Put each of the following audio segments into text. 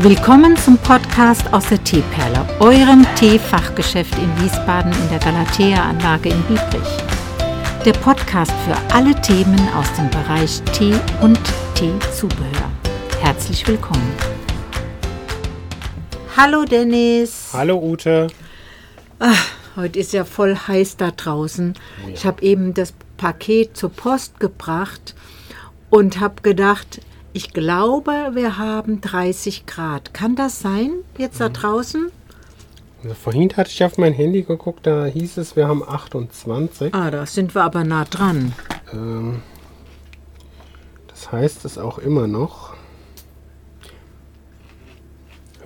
Willkommen zum Podcast aus der Teeperle, eurem Teefachgeschäft in Wiesbaden in der Galatea-Anlage in Biebrich. Der Podcast für alle Themen aus dem Bereich Tee und Teezubehör. Herzlich willkommen. Hallo Dennis. Hallo Ute. Ach, heute ist ja voll heiß da draußen. Ja. Ich habe eben das Paket zur Post gebracht und habe gedacht, ich glaube, wir haben 30 Grad. Kann das sein, jetzt da draußen? Also vorhin hatte ich auf mein Handy geguckt, da hieß es, wir haben 28. Ah, da sind wir aber nah dran. Ähm, das heißt es auch immer noch.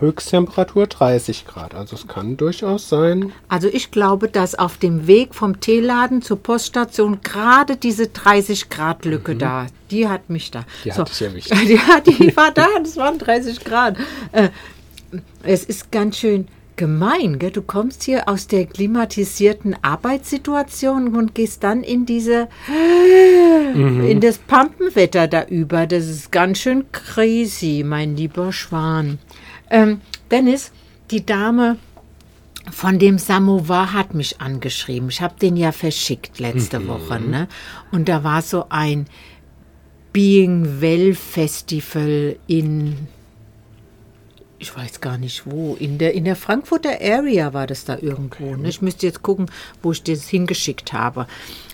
Höchsttemperatur 30 Grad. Also es kann durchaus sein. Also ich glaube, dass auf dem Weg vom Teeladen zur Poststation gerade diese 30 Grad Lücke da, die hat mich da. Mhm. Die hat dich erwischt. Ja, die war da, das waren 30 Grad. Äh, es ist ganz schön gemein, gell? du kommst hier aus der klimatisierten Arbeitssituation und gehst dann in diese, Mhm. in das Pampenwetter da über. Das ist ganz schön crazy, mein lieber Schwan. Ähm, Dennis, die Dame von dem Samovar hat mich angeschrieben. Ich habe den ja verschickt letzte Woche, ne? Und da war so ein Being Well Festival in ich weiß gar nicht wo, in der, in der Frankfurter Area war das da irgendwo. Ne? Ich müsste jetzt gucken, wo ich das hingeschickt habe.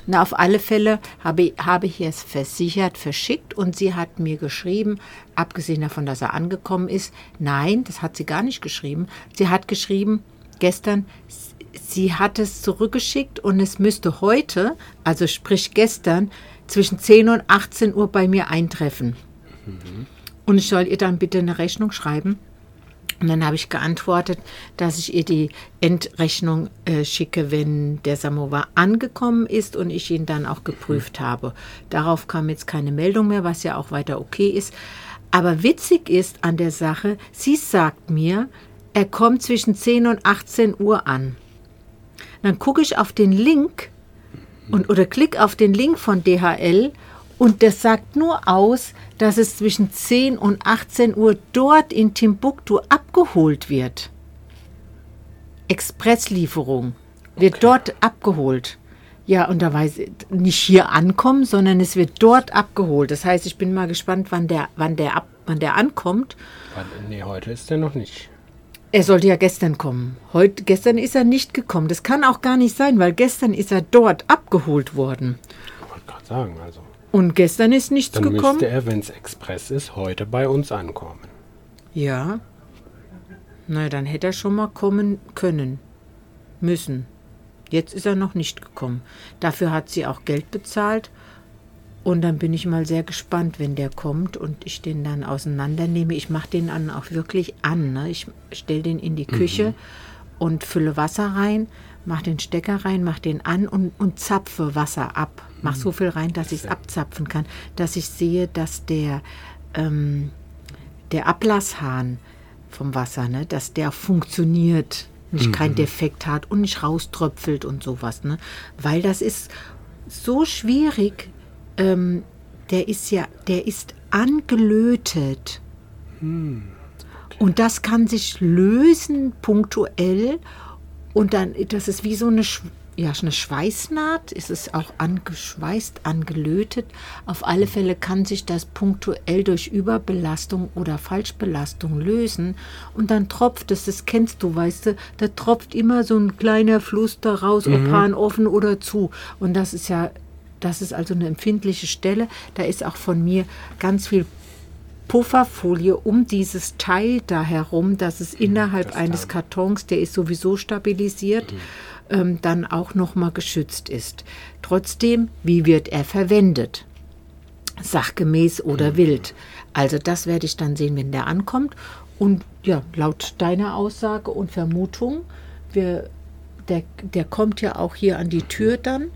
Na, auf alle Fälle habe, habe ich es versichert, verschickt und sie hat mir geschrieben, abgesehen davon, dass er angekommen ist, nein, das hat sie gar nicht geschrieben. Sie hat geschrieben, gestern, sie hat es zurückgeschickt und es müsste heute, also sprich gestern, zwischen 10 und 18 Uhr bei mir eintreffen. Und ich soll ihr dann bitte eine Rechnung schreiben. Und dann habe ich geantwortet, dass ich ihr die Endrechnung äh, schicke, wenn der Samovar angekommen ist und ich ihn dann auch geprüft habe. Darauf kam jetzt keine Meldung mehr, was ja auch weiter okay ist. Aber witzig ist an der Sache, sie sagt mir, er kommt zwischen 10 und 18 Uhr an. Dann gucke ich auf den Link und, oder klick auf den Link von DHL und das sagt nur aus, dass es zwischen 10 und 18 Uhr dort in Timbuktu abgeholt wird. Expresslieferung wird Okay. dort abgeholt. Ja, und da weiß ich, nicht hier ankommen, sondern es wird dort abgeholt. Das heißt, ich bin mal gespannt, wann der, wann der, ab, wann der ankommt. Nee, heute ist der noch nicht. Er sollte ja gestern kommen. Heute, gestern ist er nicht gekommen. Das kann auch gar nicht sein, weil gestern ist er dort abgeholt worden. Ich wollte gerade sagen, also. Und gestern ist nichts Dann gekommen. müsste er, wenn es Express ist, heute bei uns ankommen. Ja. Na, dann hätte er schon mal kommen können. Müssen. Jetzt ist er noch nicht gekommen. Dafür hat sie auch Geld bezahlt. Und dann bin ich mal sehr gespannt, wenn der kommt und ich den dann auseinandernehme. Ich mache den dann auch wirklich an. Ne? Ich stelle den in die Küche und fülle Wasser rein, mache den Stecker rein, mache den an und, und zapfe Wasser ab. Mach so viel rein, dass ich es abzapfen kann, dass ich sehe, dass der, ähm, der Ablasshahn vom Wasser, ne, dass der funktioniert, nicht kein Defekt hat und nicht rauströpfelt und sowas, ne? Weil das ist so schwierig. Ähm, der ist ja, der ist angelötet. Und das kann sich lösen punktuell und dann, das ist wie so eine, ja, eine Schweißnaht, ist es auch angeschweißt, angelötet. Auf alle Fälle kann sich das punktuell durch Überbelastung oder Falschbelastung lösen und dann tropft es, das kennst du, weißt du, da tropft immer so ein kleiner Fluss da raus, ob Hahn offen oder zu. Und das ist ja, das ist also eine empfindliche Stelle. Da ist auch von mir ganz viel Pufferfolie um dieses Teil da herum, dass es innerhalb das eines Kartons, der ist sowieso stabilisiert, ähm, dann auch nochmal geschützt ist. Trotzdem, wie wird er verwendet? Sachgemäß oder wild. Also das werde ich dann sehen, wenn der ankommt. Und ja, laut deiner Aussage und Vermutung, wir, der, der kommt ja auch hier an die Tür dann.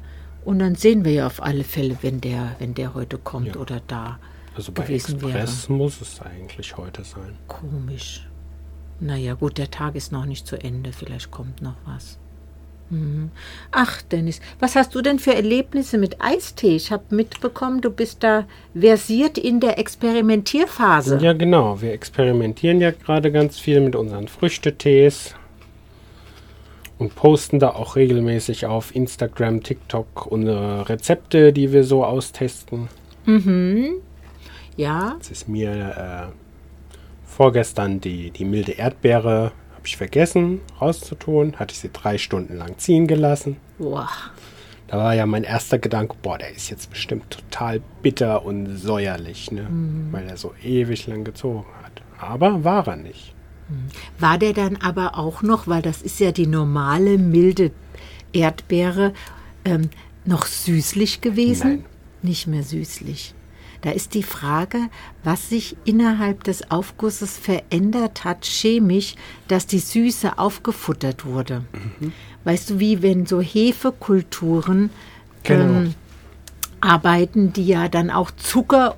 Und dann sehen wir ja auf alle Fälle, wenn der, wenn der heute kommt Ja. oder da Also bei gewesen wäre. Express muss es eigentlich heute sein. Komisch. Naja, gut, der Tag ist noch nicht zu Ende. Vielleicht kommt noch was. Ach, Dennis, was hast du denn für Erlebnisse mit Eistee? Ich habe mitbekommen, du bist da versiert in der Experimentierphase. Ja, genau. Wir experimentieren ja gerade ganz viel mit unseren Früchtetees und posten da auch regelmäßig auf Instagram, TikTok unsere Rezepte, die wir so austesten. Ja, Es ist mir äh, vorgestern die, die milde Erdbeere, habe ich vergessen rauszutun. Hatte ich sie drei Stunden lang ziehen gelassen. boah. Da war ja mein erster Gedanke, boah, der ist jetzt bestimmt total bitter und säuerlich, ne? weil er so ewig lang gezogen hat. Aber war er nicht. War der dann aber auch noch, weil das ist ja die normale milde Erdbeere, ähm, noch süßlich gewesen? Nein. Nicht mehr süßlich. Da ist die Frage, was sich innerhalb des Aufgusses verändert hat, chemisch, dass die Süße aufgefuttert wurde. Weißt du, wie wenn so Hefekulturen Genau. ähm, arbeiten, die ja dann auch Zucker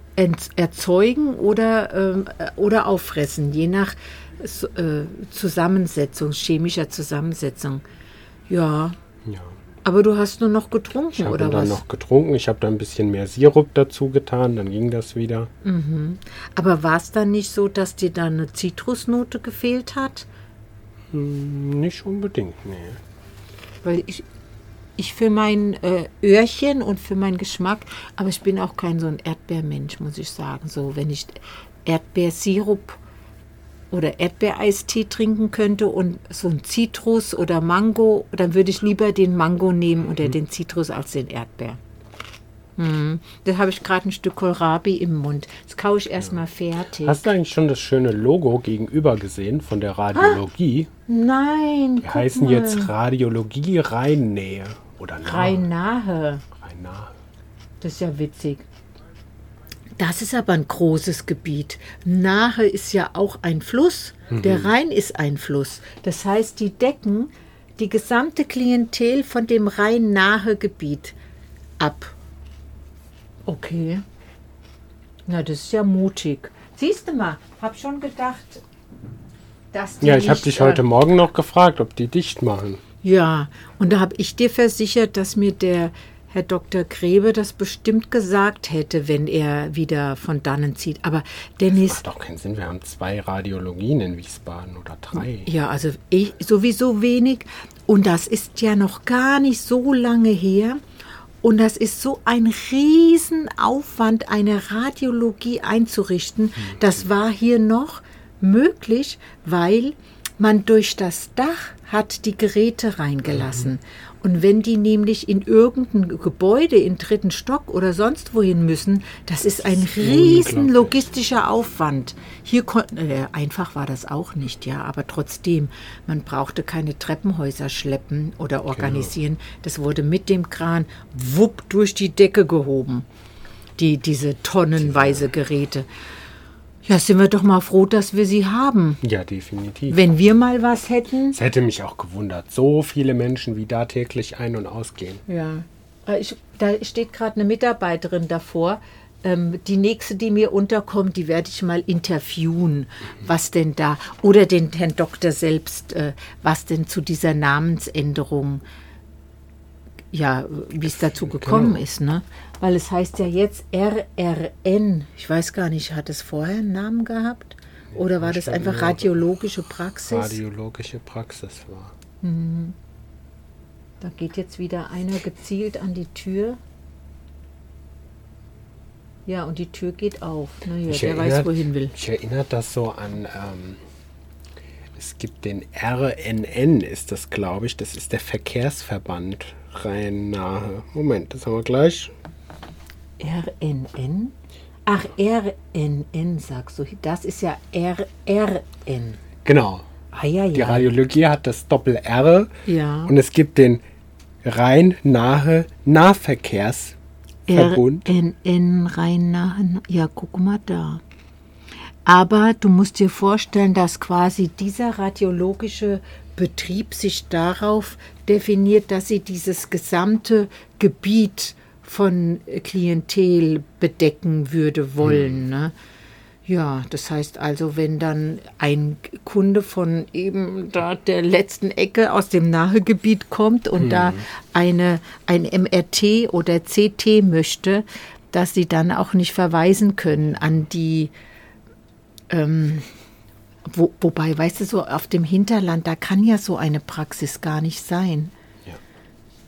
erzeugen oder, ähm, äh, oder auffressen, je nach äh, Zusammensetzung, chemischer Zusammensetzung. Ja, Ja. Aber du hast nur noch getrunken, Ich habe oder dann was? noch getrunken. Ich habe da ein bisschen mehr Sirup dazu getan, dann ging das wieder. Aber war es dann nicht so, dass dir da eine Zitrusnote gefehlt hat? Nicht unbedingt, nee. Weil ich, ich für mein äh, Öhrchen und für meinen Geschmack, aber ich bin auch kein so ein Erdbeermensch, muss ich sagen. So, wenn ich Erdbeersirup oder Erdbeereistee trinken könnte und so ein Zitrus oder Mango, dann würde ich lieber den Mango nehmen oder den Zitrus als den Erdbeer. Hm. Da habe ich gerade ein Stück Kohlrabi im Mund. Das kaue ich erstmal fertig. Hast du eigentlich schon das schöne Logo gegenüber gesehen von der Radiologie? Nein, Die heißen jetzt Radiologie Rheinnähe oder Nahe. rein nahe. Rhein-Nahe. Das ist ja witzig. Das ist aber ein großes Gebiet. Nahe ist ja auch ein Fluss. Der Rhein ist ein Fluss. Das heißt, die decken die gesamte Klientel von dem Rhein-Nahe-Gebiet ab. Okay. Na, das ist ja mutig. Siehst du mal, hab schon gedacht, dass die Ja, ich habe dich äh, heute Morgen noch gefragt, ob die dicht machen. ja, und da habe ich dir versichert, dass mir der Herr Dr. Grebe das bestimmt gesagt hätte, wenn er wieder von dannen zieht. Aber Dennis, Macht doch keinen Sinn. Wir haben zwei Radiologien in Wiesbaden oder drei. ja, also ich sowieso wenig. Und das ist ja noch gar nicht so lange her. Und das ist so ein Riesenaufwand, eine Radiologie einzurichten. Das war hier noch möglich, weil man durch das Dach hat die Geräte reingelassen. Und wenn die nämlich in irgendein Gebäude im dritten Stock oder sonst wohin müssen, das ist ein riesen logistischer Aufwand. Hier konnten, äh, einfach war das auch nicht, ja, aber trotzdem, man brauchte keine Treppenhäuser schleppen oder organisieren. Das wurde mit dem Kran wupp durch die Decke gehoben. Die, diese tonnenweise Geräte. Ja, sind wir doch mal froh, dass wir sie haben. Ja, definitiv. Wenn wir mal was hätten. Es hätte mich auch gewundert, so viele Menschen, wie da täglich ein- und ausgehen. Ja. Äh, Ich, da steht gerade eine Mitarbeiterin davor. Ähm, die nächste, die mir unterkommt, die werde ich mal interviewen, was denn da, oder den Herrn Doktor selbst, äh, was denn zu dieser Namensänderung, ja, wie es dazu gekommen ist, ne? Weil es heißt ja jetzt RRN. Ich weiß gar nicht, hat es vorher einen Namen gehabt? Oder war das einfach radiologische Praxis? Radiologische Praxis war. Da geht jetzt wieder einer gezielt an die Tür. Ja, und die Tür geht auf. Naja, Ich der weiß, erinnert- wohin will. Ich erinnere das so an, ähm, es gibt den RNN, ist das, glaube ich. Das ist der Verkehrsverband Rhein-Nahe. Moment, das haben wir gleich. RNN? Ach, RNN sagst du. Das ist ja RRN. Genau. Ah, ja, Die ja. Radiologie hat das Doppel-R Ja. und es gibt den Rhein-Nahe Nahverkehrsverbund. RNN Rhein-Nahe. Ja, guck mal da. Aber du musst dir vorstellen, dass quasi dieser radiologische Betrieb sich darauf definiert, dass sie dieses gesamte Gebiet von Klientel bedecken würde wollen. Ne? Ja, das heißt also, wenn dann ein Kunde von eben da der letzten Ecke aus dem Nahegebiet kommt und da eine, ein MRT oder CT möchte, dass sie dann auch nicht verweisen können an die, ähm, wo, wobei, weißt du, so auf dem Hinterland, da kann ja so eine Praxis gar nicht sein. Ja.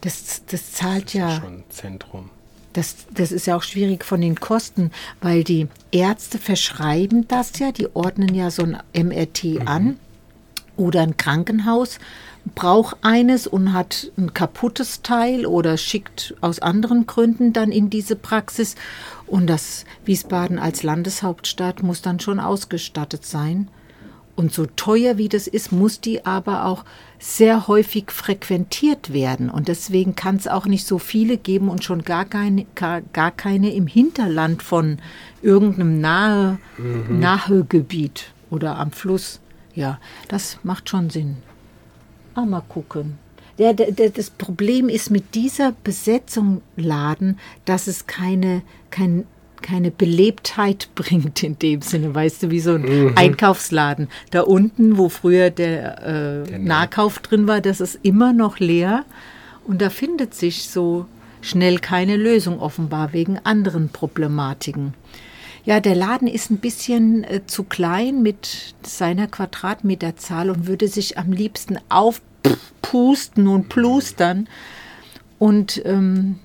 Das, das zahlt Das ja. ist schon ein Zentrum. Das, das ist ja auch schwierig von den Kosten, weil die Ärzte verschreiben das ja, die ordnen ja so ein MRT an oder ein Krankenhaus braucht eines und hat ein kaputtes Teil oder schickt aus anderen Gründen dann in diese Praxis und das Wiesbaden als Landeshauptstadt muss dann schon ausgestattet sein. Und so teuer wie das ist, muss die aber auch sehr häufig frequentiert werden. Und deswegen kann es auch nicht so viele geben und schon gar keine, gar, gar keine im Hinterland von irgendeinem nahe, nahe Gebiet oder am Fluss. Ja, das macht schon Sinn. Ah, mal gucken. Der, der, der, das Problem ist mit dieser Besetzung Laden, dass es keine, kein, keine Belebtheit bringt in dem Sinne, weißt du, wie so ein Einkaufsladen. Da unten, wo früher der, äh, Der Nahkauf drin war, das ist immer noch leer und da findet sich so schnell keine Lösung offenbar wegen anderen Problematiken. Ja, der Laden ist ein bisschen äh, zu klein mit seiner Quadratmeterzahl und würde sich am liebsten aufpusten und plustern und ähm,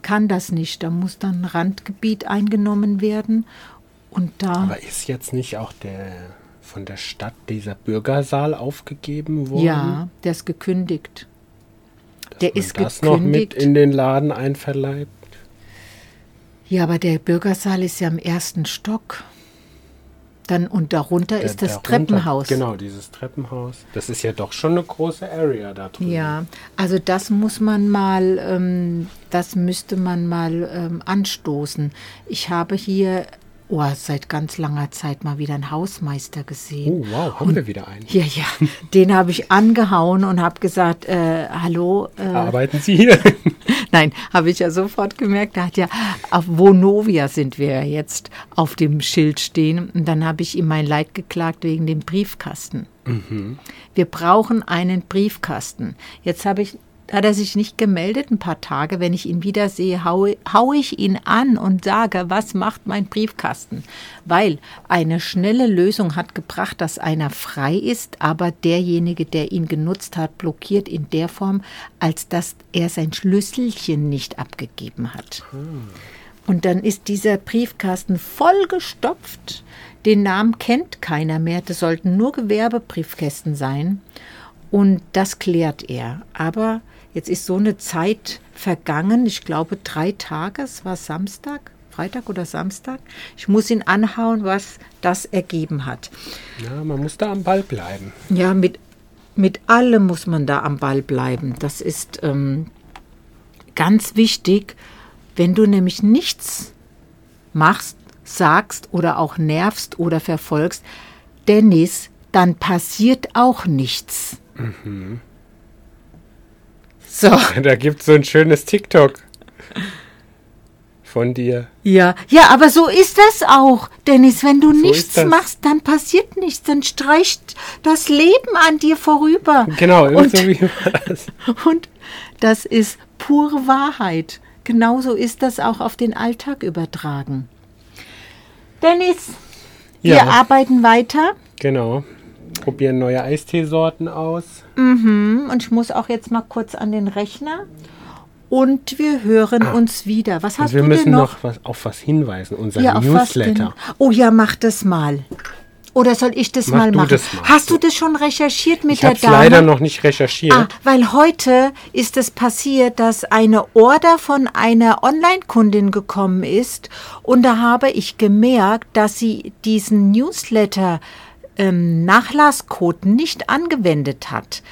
kann das nicht. Da muss dann Randgebiet eingenommen werden und da Aber ist jetzt nicht auch der von der Stadt dieser Bürgersaal aufgegeben worden? ja, der ist gekündigt. Dass der ist das noch mit gekündigt. in den Laden einverleibt? Ja, aber der Bürgersaal ist ja im ersten Stock. Dann und darunter Der- ist das darunter- Treppenhaus. Genau, dieses Treppenhaus. Das ist ja doch schon eine große Area da drüben. Ja, also das muss man mal, ähm, das müsste man mal ähm, anstoßen. Ich habe hier oh, seit ganz langer Zeit mal wieder einen Hausmeister gesehen. Oh, wow, haben wir wieder einen. Ja, ja, den habe ich angehauen und habe gesagt, äh, hallo. Äh, Arbeiten Sie hier? Nein, habe ich ja sofort gemerkt. Da hat ja auf Vonovia sind wir ja jetzt auf dem Schild stehen. Und dann habe ich ihm mein Leid geklagt wegen dem Briefkasten. Wir brauchen einen Briefkasten. Jetzt habe ich, hat er sich nicht gemeldet, ein paar Tage. Wenn ich ihn wieder sehe, haue, haue ich ihn an und sage, was macht mein Briefkasten? Weil eine schnelle Lösung hat gebracht, dass einer frei ist, aber derjenige, der ihn genutzt hat, blockiert in der Form, als dass er sein Schlüsselchen nicht abgegeben hat. Und dann ist dieser Briefkasten vollgestopft. Den Namen kennt keiner mehr. Das sollten nur Gewerbebriefkästen sein. Und das klärt er. Aber jetzt ist so eine Zeit vergangen. Ich glaube, drei Tage. Es war Samstag, Freitag oder Samstag. Ich muss ihn anhauen, was das ergeben hat. Ja, man muss da am Ball bleiben. Ja, mit, mit allem muss man da am Ball bleiben. Das ist ähm, ganz wichtig. Wenn du nämlich nichts machst, sagst oder auch nervst oder verfolgst, Dennis, dann passiert auch nichts. So, Da gibt es so ein schönes TikTok von dir. ja, ja, aber so ist das auch, Dennis. Wenn du So nichts machst, dann passiert nichts, dann streicht das Leben an dir vorüber. Genau, Und- so wie war das. Und das ist pure Wahrheit. Genauso ist das auch auf den Alltag übertragen. Dennis, wir Ja. arbeiten weiter. Genau. Probieren neue Eisteesorten aus. Mhm. Und ich muss auch jetzt mal kurz an den Rechner. Und wir hören uns wieder. Was Und hast wir du müssen denn noch noch? was, auf was hinweisen. Unser ja? Newsletter. Oh ja, mach das mal. Oder soll ich das Mach mal du machen? das mal. Hast du das schon recherchiert mit Ich der habe es Dame? leider noch nicht recherchiert. Ah, weil heute ist es passiert, dass eine Order von einer Online-Kundin gekommen ist und da habe ich gemerkt, dass sie diesen Newsletter ähm, Nachlasscode nicht angewendet hat.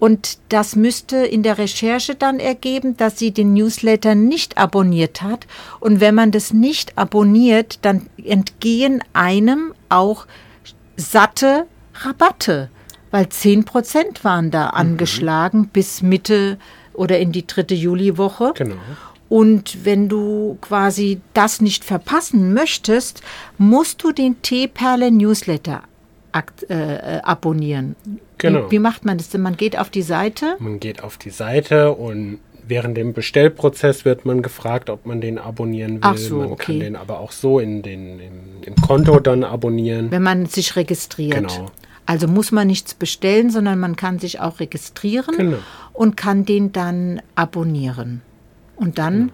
Und das müsste in der Recherche dann ergeben, dass sie den Newsletter nicht abonniert hat. Und wenn man das nicht abonniert, dann entgehen einem auch satte Rabatte, weil 10% waren da angeschlagen bis Mitte oder in die dritte Juliwoche. Genau. Und wenn du quasi das nicht verpassen möchtest, musst du den Teeperle Newsletter äh, äh, abonnieren. Genau. Wie, wie, macht man das denn? Man geht auf die Seite? Man geht auf die Seite und während dem Bestellprozess wird man gefragt, ob man den abonnieren will. Ach so, man okay. kann den aber auch so in den, im, im Konto dann abonnieren. Wenn man sich registriert. Genau. Also muss man nichts bestellen, sondern man kann sich auch registrieren Genau. und kann den dann abonnieren. Und dann,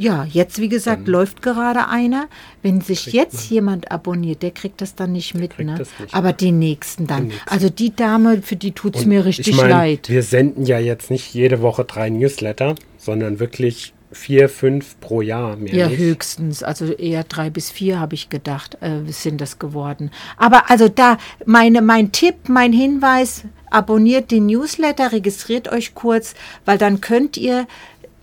ja, jetzt wie gesagt, läuft gerade einer. Wenn sich jetzt man. jemand abonniert, der kriegt das dann nicht mit, kriegt ne? nicht. Aber die nächsten dann. Die nächsten. Also die Dame, für die tut es mir richtig ich mein, leid. Wir senden ja jetzt nicht jede Woche drei Newsletter, sondern wirklich vier, fünf pro Jahr. Mehr Ja, nicht. höchstens. Also eher drei bis vier habe ich gedacht, äh, sind das geworden. Aber also da, meine, mein Tipp, mein Hinweis, abonniert den Newsletter, registriert euch kurz, weil dann könnt ihr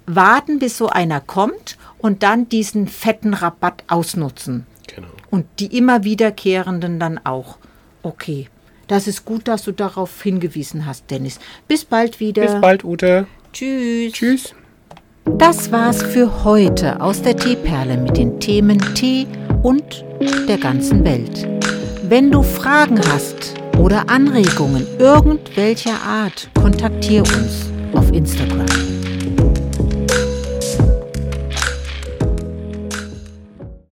warten, bis so einer kommt und dann diesen fetten Rabatt ausnutzen. Genau. Und die immer wiederkehrenden dann auch. Okay. Das ist gut, dass du darauf hingewiesen hast, Dennis. Bis bald wieder. Bis bald, Ute. Tschüss. Tschüss. Das war's für heute aus der Teeperle mit den Themen Tee und der ganzen Welt. Wenn du Fragen hast oder Anregungen irgendwelcher Art, kontaktiere uns auf Instagram.